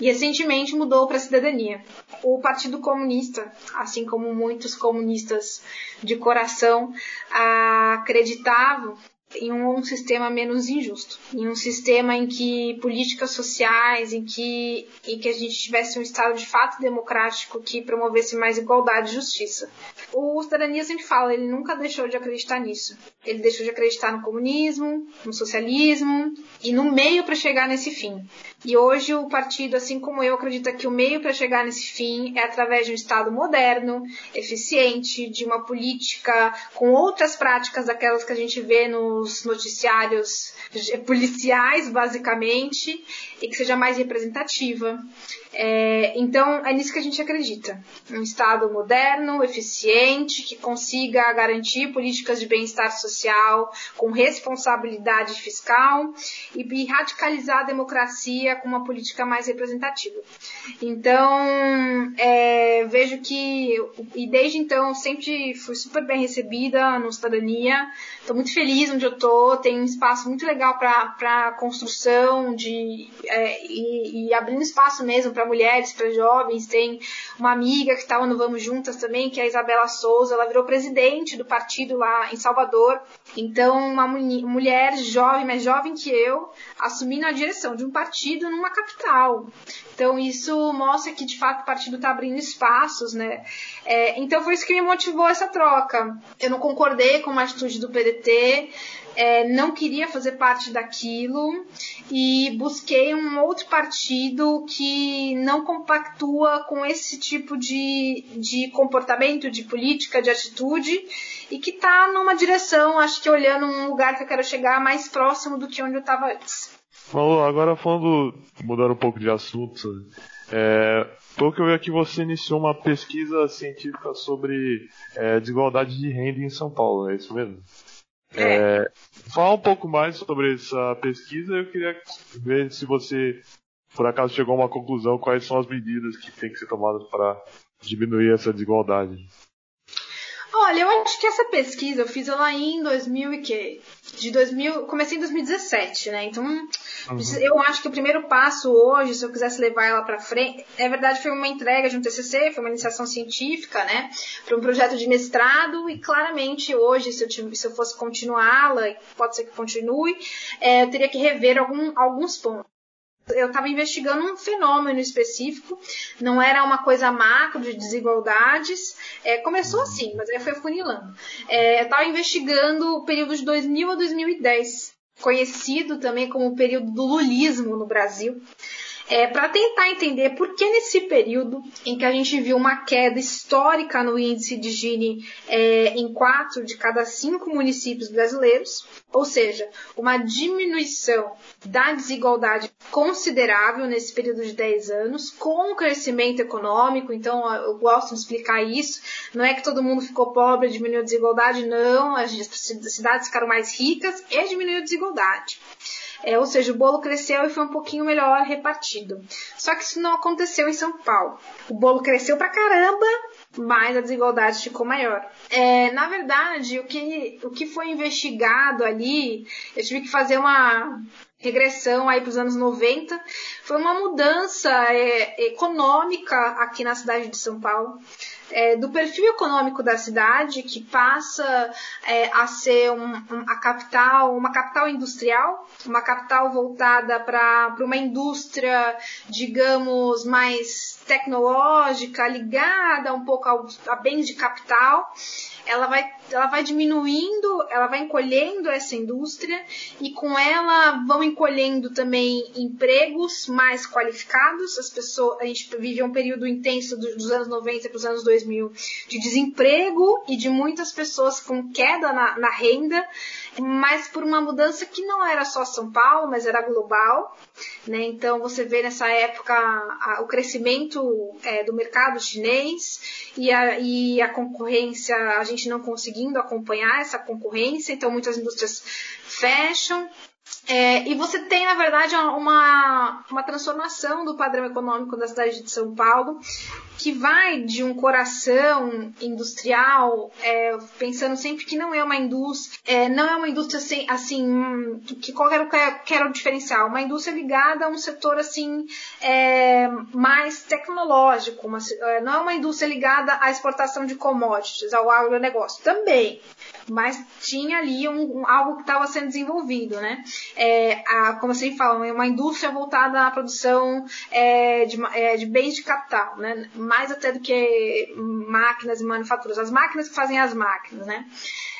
e recentemente mudou para a cidadania. O Partido Comunista, assim como muitos comunistas de coração, acreditavam em um sistema menos injusto, em um sistema em que políticas sociais, em que, em que a gente tivesse um Estado de fato democrático que promovesse mais igualdade e justiça. O Cidadania sempre fala, ele nunca deixou de acreditar nisso. Ele deixou de acreditar no comunismo, no socialismo e no meio para chegar nesse fim. E hoje o partido, assim como eu, acredita que o meio para chegar nesse fim é através de um Estado moderno, eficiente, de uma política com outras práticas daquelas que a gente vê nos noticiários policiais, basicamente, e que seja mais representativa. É, então, é nisso que a gente acredita. Um Estado moderno, eficiente, que consiga garantir políticas de bem-estar social com responsabilidade fiscal e radicalizar a democracia com uma política mais representativa. Então, é, vejo que, e desde então, sempre fui super bem recebida no Cidadania. Estou muito feliz onde eu estou, tem um espaço muito legal para construção de, é, e, e abrindo espaço mesmo para mulheres, para jovens. Tem uma amiga que estava no Vamos Juntas também, que é a Isabela Souza. Ela virou presidente do partido lá em Salvador. Então, uma mulher jovem, mais jovem que eu, assumindo a direção de um partido numa capital. Então, isso mostra que, de fato, o partido está abrindo espaços, né? É, então, foi isso que me motivou essa troca. Eu não concordei com a atitude do PDT, é, não queria fazer parte daquilo e busquei um outro partido que não compactua com esse tipo de, de comportamento, de política, de atitude e que está numa direção, acho que olhando um lugar que eu quero chegar mais próximo do que onde eu estava antes. Falou, agora falando, mudando um pouco de assunto, é, pelo que eu vi aqui, você iniciou uma pesquisa científica sobre é, desigualdade de renda em São Paulo, é isso mesmo? É. É, falar um pouco mais sobre essa pesquisa, eu queria ver se você, por acaso, chegou a uma conclusão, quais são as medidas que têm que ser tomadas para diminuir essa desigualdade. Olha, eu acho que essa pesquisa eu fiz ela em 2000 e que de 2000, comecei em 2017, né? Então, uhum. eu acho que o primeiro passo hoje, se eu quisesse levar ela para frente, é verdade, foi uma entrega de um TCC, foi uma iniciação científica, né? Para um projeto de mestrado e claramente hoje, se eu, se eu fosse continuá-la, pode ser que continue, é, eu teria que rever algum, alguns pontos eu estava investigando um fenômeno específico, não era uma coisa macro de desigualdades. É, começou assim, mas aí foi funilando. É, eu estava investigando o período de 2000 a 2010, conhecido também como o período do lulismo no Brasil é, para tentar entender por que nesse período em que a gente viu uma queda histórica no índice de Gini é, em quatro de cada cinco municípios brasileiros, ou seja, uma diminuição da desigualdade considerável nesse período de 10 anos, com o crescimento econômico, então eu gosto de explicar isso, não é que todo mundo ficou pobre diminuiu a desigualdade, não, as cidades ficaram mais ricas e diminuiu a desigualdade. É, ou seja, o bolo cresceu e foi um pouquinho melhor repartido. Só que isso não aconteceu em São Paulo. O bolo cresceu pra caramba, mas a desigualdade ficou maior. É, na verdade, o que, o que foi investigado ali, eu tive que fazer uma regressão aí para os anos 90, foi uma mudança é, econômica aqui na cidade de São Paulo é, do perfil econômico da cidade, que passa é, a ser um, um, a capital, uma capital industrial, uma capital voltada para uma indústria, digamos, mais tecnológica, ligada um pouco ao, a bens de capital ela vai, ela vai diminuindo, ela vai encolhendo essa indústria e com ela vão encolhendo também empregos mais qualificados. As pessoas, a gente vive um período intenso dos anos 90 para os anos 2000 de desemprego e de muitas pessoas com queda na, na renda, mas por uma mudança que não era só São Paulo, mas era global. Né? Então você vê nessa época a, o crescimento é, do mercado chinês e a, e a concorrência, a gente gente não conseguindo acompanhar essa concorrência, então muitas indústrias fecham. É, e você tem, na verdade, uma, uma transformação do padrão econômico da cidade de São Paulo, que vai de um coração industrial, é, pensando sempre que não é uma indústria, é, não é uma indústria assim, assim que qual era, o diferencial, uma indústria ligada a um setor assim é, mais tecnológico, uma, é, não é uma indústria ligada à exportação de commodities, ao agronegócio, também, mas tinha ali um, um algo que estava sendo desenvolvido, né? É, a, como vocês falam, é uma indústria voltada à produção é, de, é, de bens de capital, né? mais até do que máquinas e manufaturas, as máquinas que fazem as máquinas, né?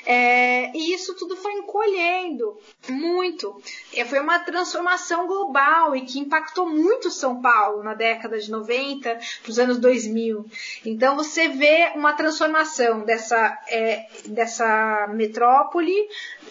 É, e isso tudo foi encolhendo muito. Foi uma transformação global e que impactou muito São Paulo na década de 90 para os anos 2000. Então você vê uma transformação dessa, é, dessa metrópole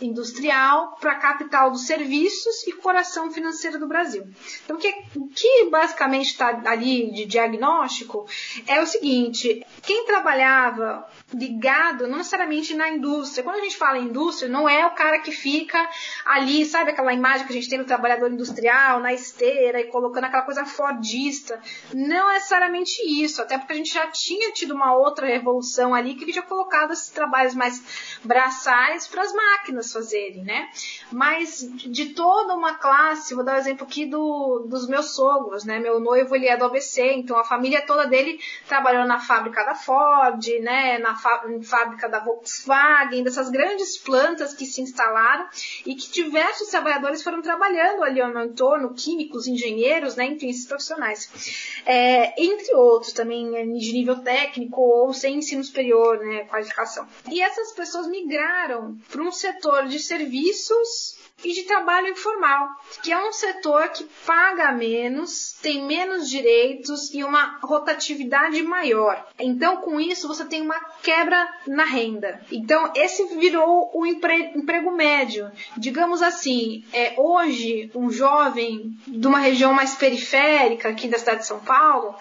industrial para a capital dos serviços e coração financeiro do Brasil. Então o que, o que basicamente está ali de diagnóstico é o seguinte: quem trabalhava ligado não necessariamente na indústria. Quando a gente fala indústria, não é o cara que fica ali, sabe aquela imagem que a gente tem do trabalhador industrial, na esteira e colocando aquela coisa fordista. Não é necessariamente isso, até porque a gente já tinha tido uma outra revolução ali que tinha colocado esses trabalhos mais braçais para as máquinas fazerem, né? Mas de toda uma classe, vou dar um exemplo aqui do, dos meus sogros, né? Meu noivo ele é do ABC, então a família toda dele trabalhou na fábrica da Ford, né? Na fábrica da Volkswagen, dessas grandes plantas que se instalaram e que diversos trabalhadores foram trabalhando ali ao meu entorno, químicos, engenheiros, né, enfim, esses profissionais. É, entre outros, também de nível técnico ou sem ensino superior, né, qualificação. E essas pessoas migraram para um setor de serviços e de trabalho informal, que é um setor que paga menos, tem menos direitos e uma rotatividade maior. Então, com isso, você tem uma quebra na renda. Então, esse virou o emprego médio. Digamos assim, é, hoje, um jovem de uma região mais periférica aqui da cidade de São Paulo,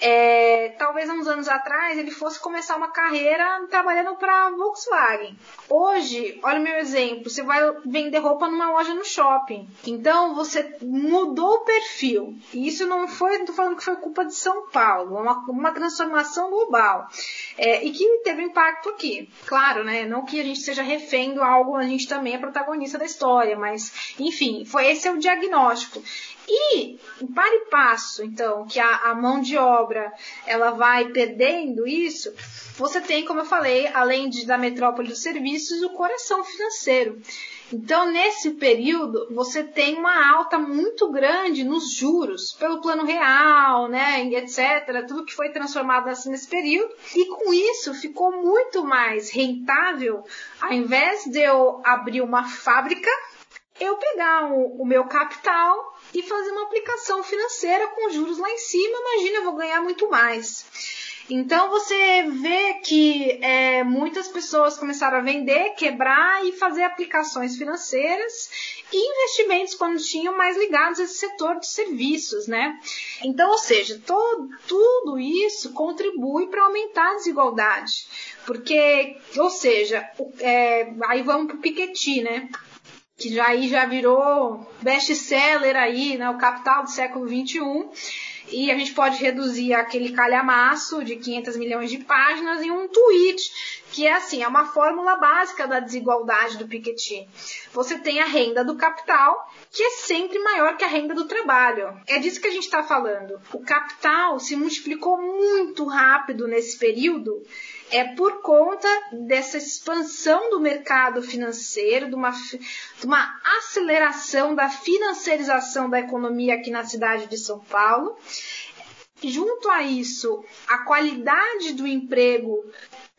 é, talvez uns anos atrás ele fosse começar uma carreira trabalhando para Volkswagen. Hoje, olha o meu exemplo, você vai vender roupa numa loja no shopping. Então você mudou o perfil. E isso não foi, não tô falando que foi culpa de São Paulo, uma, uma transformação global. É, e que teve impacto aqui. Claro, né? Não que a gente seja refém do algo, a gente também é protagonista da história, mas enfim, foi esse é o diagnóstico. E, para e passo, então, que a, a mão de obra ela vai perdendo isso, você tem, como eu falei, além de, da metrópole dos serviços, o coração financeiro. Então, nesse período, você tem uma alta muito grande nos juros, pelo plano real, né, etc., tudo que foi transformado assim nesse período. E com isso, ficou muito mais rentável, ao invés de eu abrir uma fábrica, eu pegar o, o meu capital e fazer uma aplicação financeira com juros lá em cima, imagina, eu vou ganhar muito mais. Então você vê que é, muitas pessoas começaram a vender, quebrar e fazer aplicações financeiras e investimentos quando tinham mais ligados a esse setor de serviços, né? Então, ou seja, todo, tudo isso contribui para aumentar a desigualdade, porque, ou seja, é, aí vamos para o Piketty, né? Que já aí já virou best-seller aí, né, o Capital do século 21, e a gente pode reduzir aquele calhamaço de 500 milhões de páginas em um tweet, que é assim, é uma fórmula básica da desigualdade do Piketty. Você tem a renda do capital, que é sempre maior que a renda do trabalho. É disso que a gente está falando. O capital se multiplicou muito rápido nesse período é por conta dessa expansão do mercado financeiro, de uma, de uma aceleração da financiarização da economia aqui na cidade de São Paulo. Junto a isso, a qualidade do emprego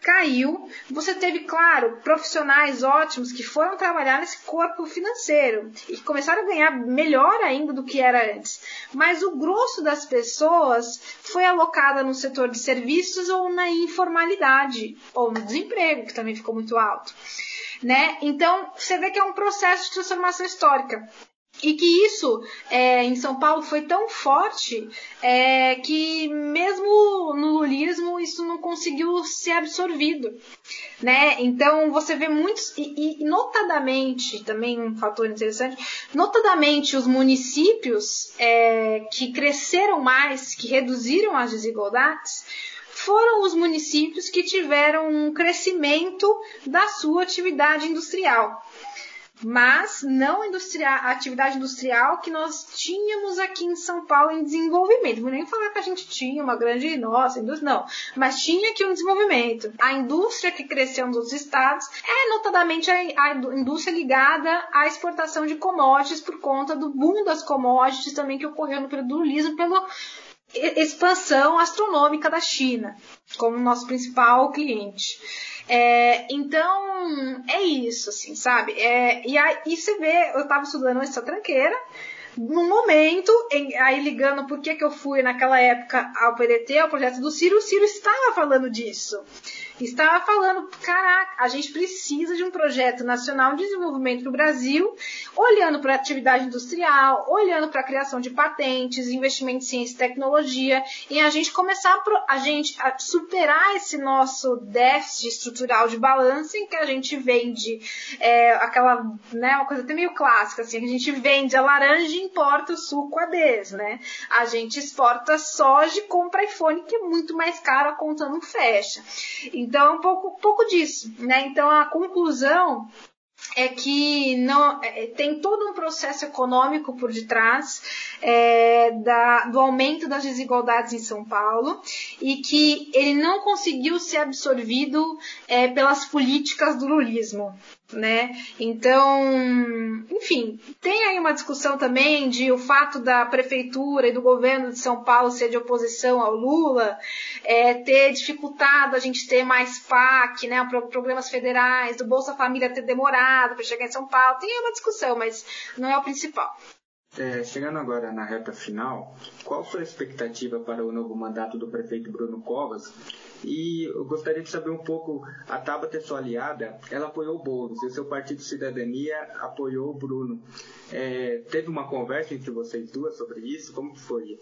caiu. Você teve, claro, profissionais ótimos que foram trabalhar nesse corpo financeiro e que começaram a ganhar melhor ainda do que era antes. Mas o grosso das pessoas foi alocada no setor de serviços ou na informalidade, ou no desemprego, que também ficou muito alto. Né? Então, você vê que é um processo de transformação histórica. E que isso é, em São Paulo foi tão forte é, que mesmo no lulismo isso não conseguiu ser absorvido. Né? Então você vê muitos, e, e notadamente, também um fator interessante, notadamente os municípios é, que cresceram mais, que reduziram as desigualdades, foram os municípios que tiveram um crescimento da sua atividade industrial mas não industrial, a atividade industrial que nós tínhamos aqui em São Paulo em desenvolvimento. Vou nem falar que a gente tinha uma grande, nossa, indústria, não, mas tinha aqui um desenvolvimento. A indústria que cresceu nos outros estados é notadamente a, indústria ligada à exportação de commodities por conta do boom das commodities também que ocorreu no período do Liso pela expansão astronômica da China como nosso principal cliente. É, então, é isso, assim, sabe? É, e aí você vê, eu estava estudando essa tranqueira, num momento, em, aí ligando por que, que eu fui naquela época ao PDT, ao projeto do Ciro, o Ciro estava falando disso estava falando, caraca, a gente precisa de um projeto nacional de desenvolvimento no Brasil, olhando para a atividade industrial, olhando para a criação de patentes, investimento em ciência e tecnologia, e a gente começar a, a gente a superar esse nosso déficit estrutural de balanço em que a gente vende é, aquela, né, uma coisa até meio clássica, assim, a gente vende a laranja e importa o suco a des, né? A gente exporta soja e compra iPhone que é muito mais caro, a conta não fecha. É um pouco, pouco disso, né? Então a conclusão é que não é, tem todo um processo econômico por detrás é, da, do aumento das desigualdades em São Paulo e que ele não conseguiu ser absorvido é, pelas políticas do lulismo né? Então, enfim, tem aí uma discussão também de o fato da prefeitura e do governo de São Paulo ser de oposição ao Lula, é, ter dificultado a gente ter mais PAC, né? Programas federais, do Bolsa Família ter demorado para chegar em São Paulo. Tem uma discussão, mas não é o principal. É, chegando agora na reta final, qual sua expectativa para o novo mandato do prefeito Bruno Covas? E eu gostaria de saber um pouco, a Tabata, sua aliada, ela apoiou o Boulos, e o seu partido Cidadania apoiou o Bruno. É, teve uma conversa entre vocês duas sobre isso? Como foi?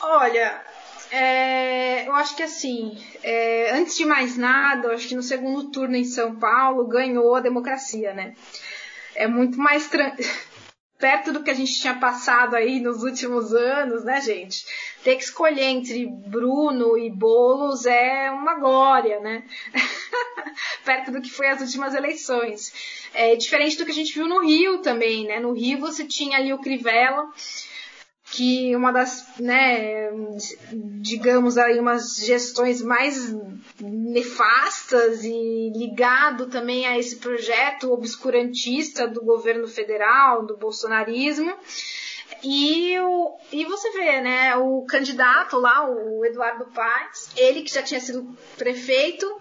Olha, é, eu acho que assim, é, antes de mais nada, eu acho que no segundo turno em São Paulo ganhou a democracia, né? É muito mais tranquilo perto do que a gente tinha passado aí nos últimos anos, né, gente? Ter que escolher entre Bruno e Bolos é uma glória, né? perto do que foi as últimas eleições. É diferente do que a gente viu no Rio também, né? No Rio você tinha ali o Crivella, que uma das, né, digamos aí, umas gestões mais nefastas e ligado também a esse projeto obscurantista do governo federal, do bolsonarismo. E, o, e você vê, né, o candidato lá, o Eduardo Paes, ele que já tinha sido prefeito,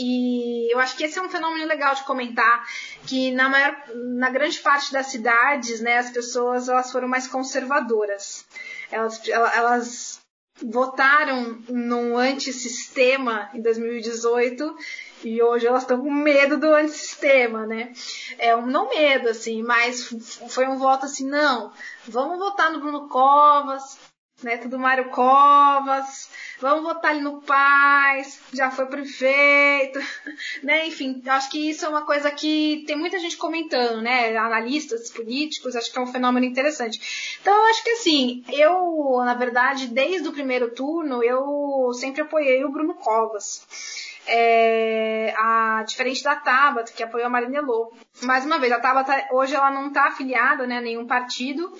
e eu acho que esse é um fenômeno legal de comentar, que na, maior, na grande parte das cidades, né, as pessoas elas foram mais conservadoras. Elas, elas votaram num antissistema em 2018 e hoje elas estão com medo do antissistema, né? É um não medo, assim, mas foi um voto assim, não, vamos votar no Bruno Covas, neto do Mário Covas, vamos votar ali no Paz, já foi prefeito, né? Enfim, acho que isso é uma coisa que tem muita gente comentando, né? Analistas políticos, acho que é um fenômeno interessante. Então, eu acho que assim, eu, na verdade, desde o primeiro turno, eu sempre apoiei o Bruno Covas. É, a, diferente da Tabata, que apoiou a Marina Elô. Mais uma vez, a Tabata hoje ela não está afiliada né, a nenhum partido,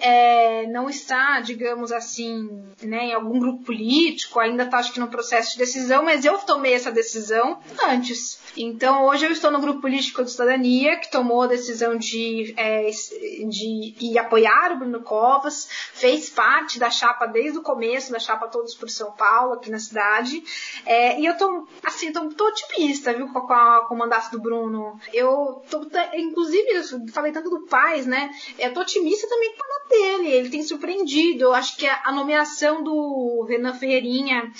é, não está, digamos assim, né, em algum grupo político, ainda está acho que no processo de decisão, mas eu tomei essa decisão antes. Então hoje eu estou no grupo político de cidadania que tomou a decisão de, é, de ir apoiar o Bruno Covas, fez parte da chapa desde o começo, da chapa Todos por São Paulo, aqui na cidade. É, e eu tô, assim, tô, tô otimista, viu, com, a, com o mandato do Bruno. Eu tô, inclusive, eu falei tanto do Paz, né? Eu tô otimista também com a dele. Ele tem surpreendido. Eu acho que a nomeação do Renan Ferreirinha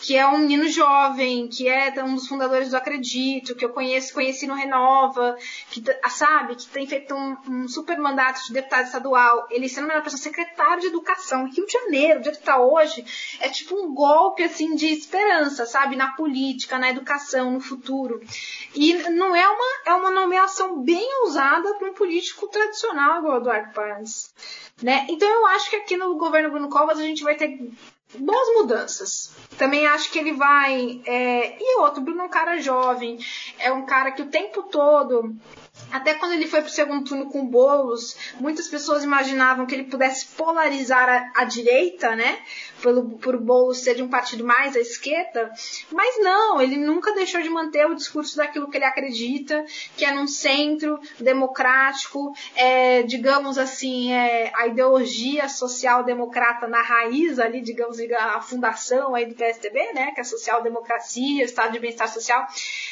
que é um menino jovem, que é um dos fundadores do Acredito, que eu conheço, conheci no Renova, que sabe, que tem feito um, um super mandato de deputado estadual. Ele sendo melhor pessoa, secretário de Educação, Rio de Janeiro, jeito que está hoje, é tipo um golpe assim de esperança, sabe, na política, na educação, no futuro. E não é uma é uma nomeação bem ousada para um político tradicional igual o Eduardo Paz. Né? Então eu acho que aqui no governo Bruno Covas a gente vai ter boas mudanças. Também acho que ele vai. É... E outro, Bruno é um cara jovem, é um cara que o tempo todo até quando ele foi para o segundo turno com Boulos, muitas pessoas imaginavam que ele pudesse polarizar a, a direita, né? Pelo, por Boulos ser de um partido mais à esquerda. Mas não, ele nunca deixou de manter o discurso daquilo que ele acredita, que é num centro democrático, é, digamos assim, é, a ideologia social-democrata na raiz ali, digamos, a fundação aí do PSDB, né? Que é social-democracia, Estado de Bem-Estar Social.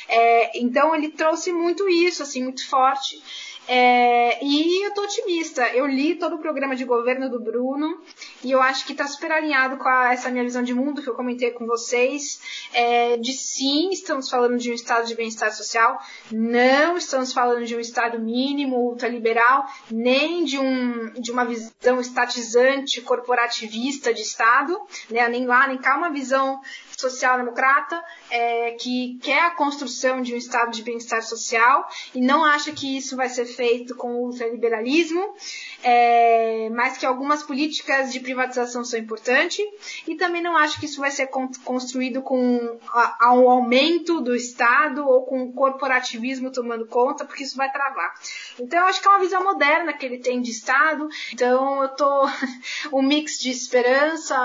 É, então ele trouxe muito isso, assim, muito forte. É, e eu tô otimista. Eu li todo o programa de governo do Bruno e eu acho que está super alinhado com a, essa minha visão de mundo que eu comentei com vocês. É, de sim, estamos falando de um estado de bem-estar social, não estamos falando de um estado mínimo, ultraliberal, nem de, um, de uma visão estatizante, corporativista de estado, né, nem lá, nem cá, uma visão social-democrata é, que quer a construção de um estado de bem-estar social e não acha que isso vai ser feito com o ultraliberalismo, é, mas que algumas políticas de privatização são importantes, e também não acho que isso vai ser construído com a, um aumento do Estado ou com o corporativismo tomando conta, porque isso vai travar. Então eu acho que é uma visão moderna que ele tem de Estado, então eu tô um mix de esperança,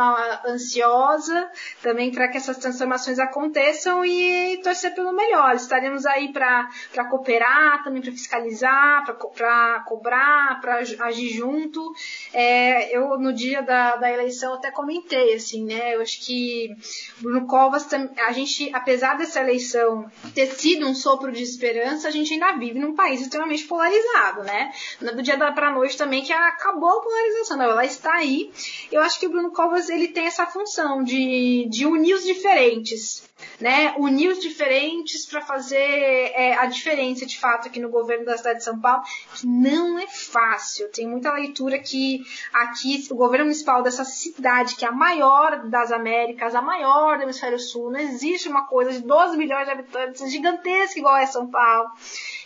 ansiosa, também para que essas transformações aconteçam e torcer pelo melhor. Estaremos aí para cooperar, também para fiscalizar, para cobrar, para agir junto. É, eu, no dia da, da eleição, até comentei, assim, né? Eu acho que Bruno Covas, a gente, apesar dessa eleição ter sido um sopro de esperança, a gente ainda vive num país extremamente polarizado, né? Do dia da pra noite também que acabou a polarização, ela está aí. Eu acho que o Bruno Covas, ele tem essa função de, de unir os diferentes né, unir os diferentes para fazer é, a diferença de fato aqui no governo da cidade de São Paulo, que não é fácil. Tem muita leitura que aqui o governo municipal dessa cidade, que é a maior das Américas, a maior do hemisfério sul, não existe uma coisa de 12 milhões de habitantes gigantesca igual é São Paulo.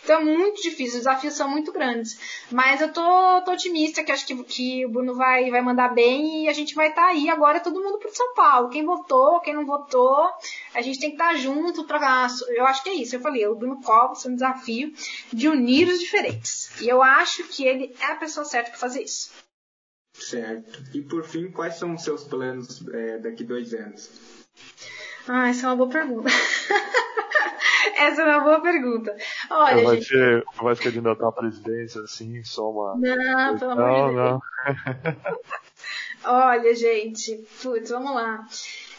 Então é muito difícil, os desafios são muito grandes. Mas eu tô, tô otimista que acho que, que o Bruno vai, vai mandar bem e a gente vai estar tá aí agora todo mundo pro São Paulo. Quem votou, quem não votou, a gente tem que estar tá junto para. Eu acho que é isso. Eu falei, o Bruno Covas é um desafio de unir os diferentes. E eu acho que ele é a pessoa certa para fazer isso. Certo. E por fim, quais são os seus planos é, daqui dois anos? Ah, essa é uma boa pergunta. Essa é uma boa pergunta. Olha, vai gente... ser, vai ser candidatar à presidência, assim, só uma. Não, pelo amor de Deus. Não. Olha, gente, putz, vamos lá.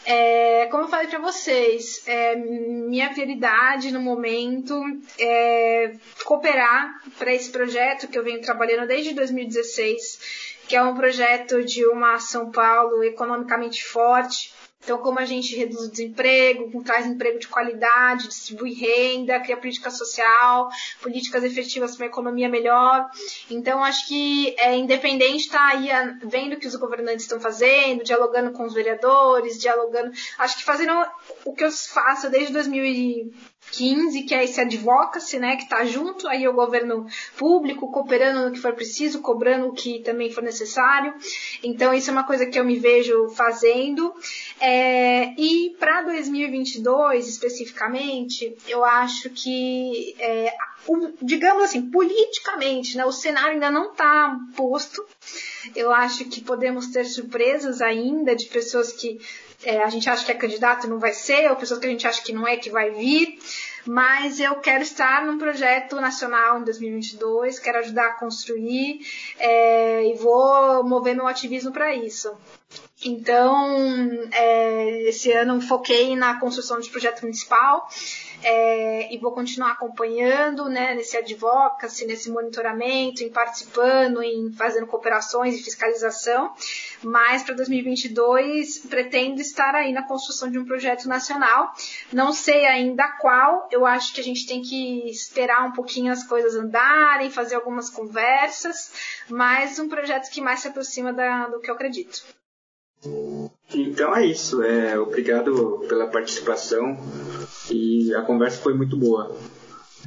É, como eu falei para vocês, é, minha prioridade no momento é cooperar para esse projeto que eu venho trabalhando desde 2016, que é um projeto de uma São Paulo economicamente forte, então, como a gente reduz o desemprego, traz emprego de qualidade, distribui renda, cria política social, políticas efetivas para uma economia melhor. Então, acho que é independente estar tá aí vendo o que os governantes estão fazendo, dialogando com os vereadores, dialogando. Acho que fazendo o que eu faço desde 2000 15, que é esse advocacy, né, que está junto aí o governo público, cooperando no que for preciso, cobrando o que também for necessário. Então, isso é uma coisa que eu me vejo fazendo. É, e para 2022, especificamente, eu acho que, é, o, digamos assim, politicamente, né, o cenário ainda não está posto. Eu acho que podemos ter surpresas ainda de pessoas que é, a gente acha que é candidato e não vai ser, ou pessoas que a gente acha que não é que vai vir. Mas eu quero estar num projeto nacional em 2022, quero ajudar a construir é, e vou mover meu ativismo para isso. Então, é, esse ano foquei na construção de projeto municipal é, e vou continuar acompanhando né, nesse advocacy, nesse monitoramento, em participando, em fazendo cooperações e fiscalização. Mas para 2022 pretendo estar aí na construção de um projeto nacional. Não sei ainda qual, eu acho que a gente tem que esperar um pouquinho as coisas andarem, fazer algumas conversas, mas um projeto que mais se aproxima da, do que eu acredito. Então é isso. É, obrigado pela participação e a conversa foi muito boa.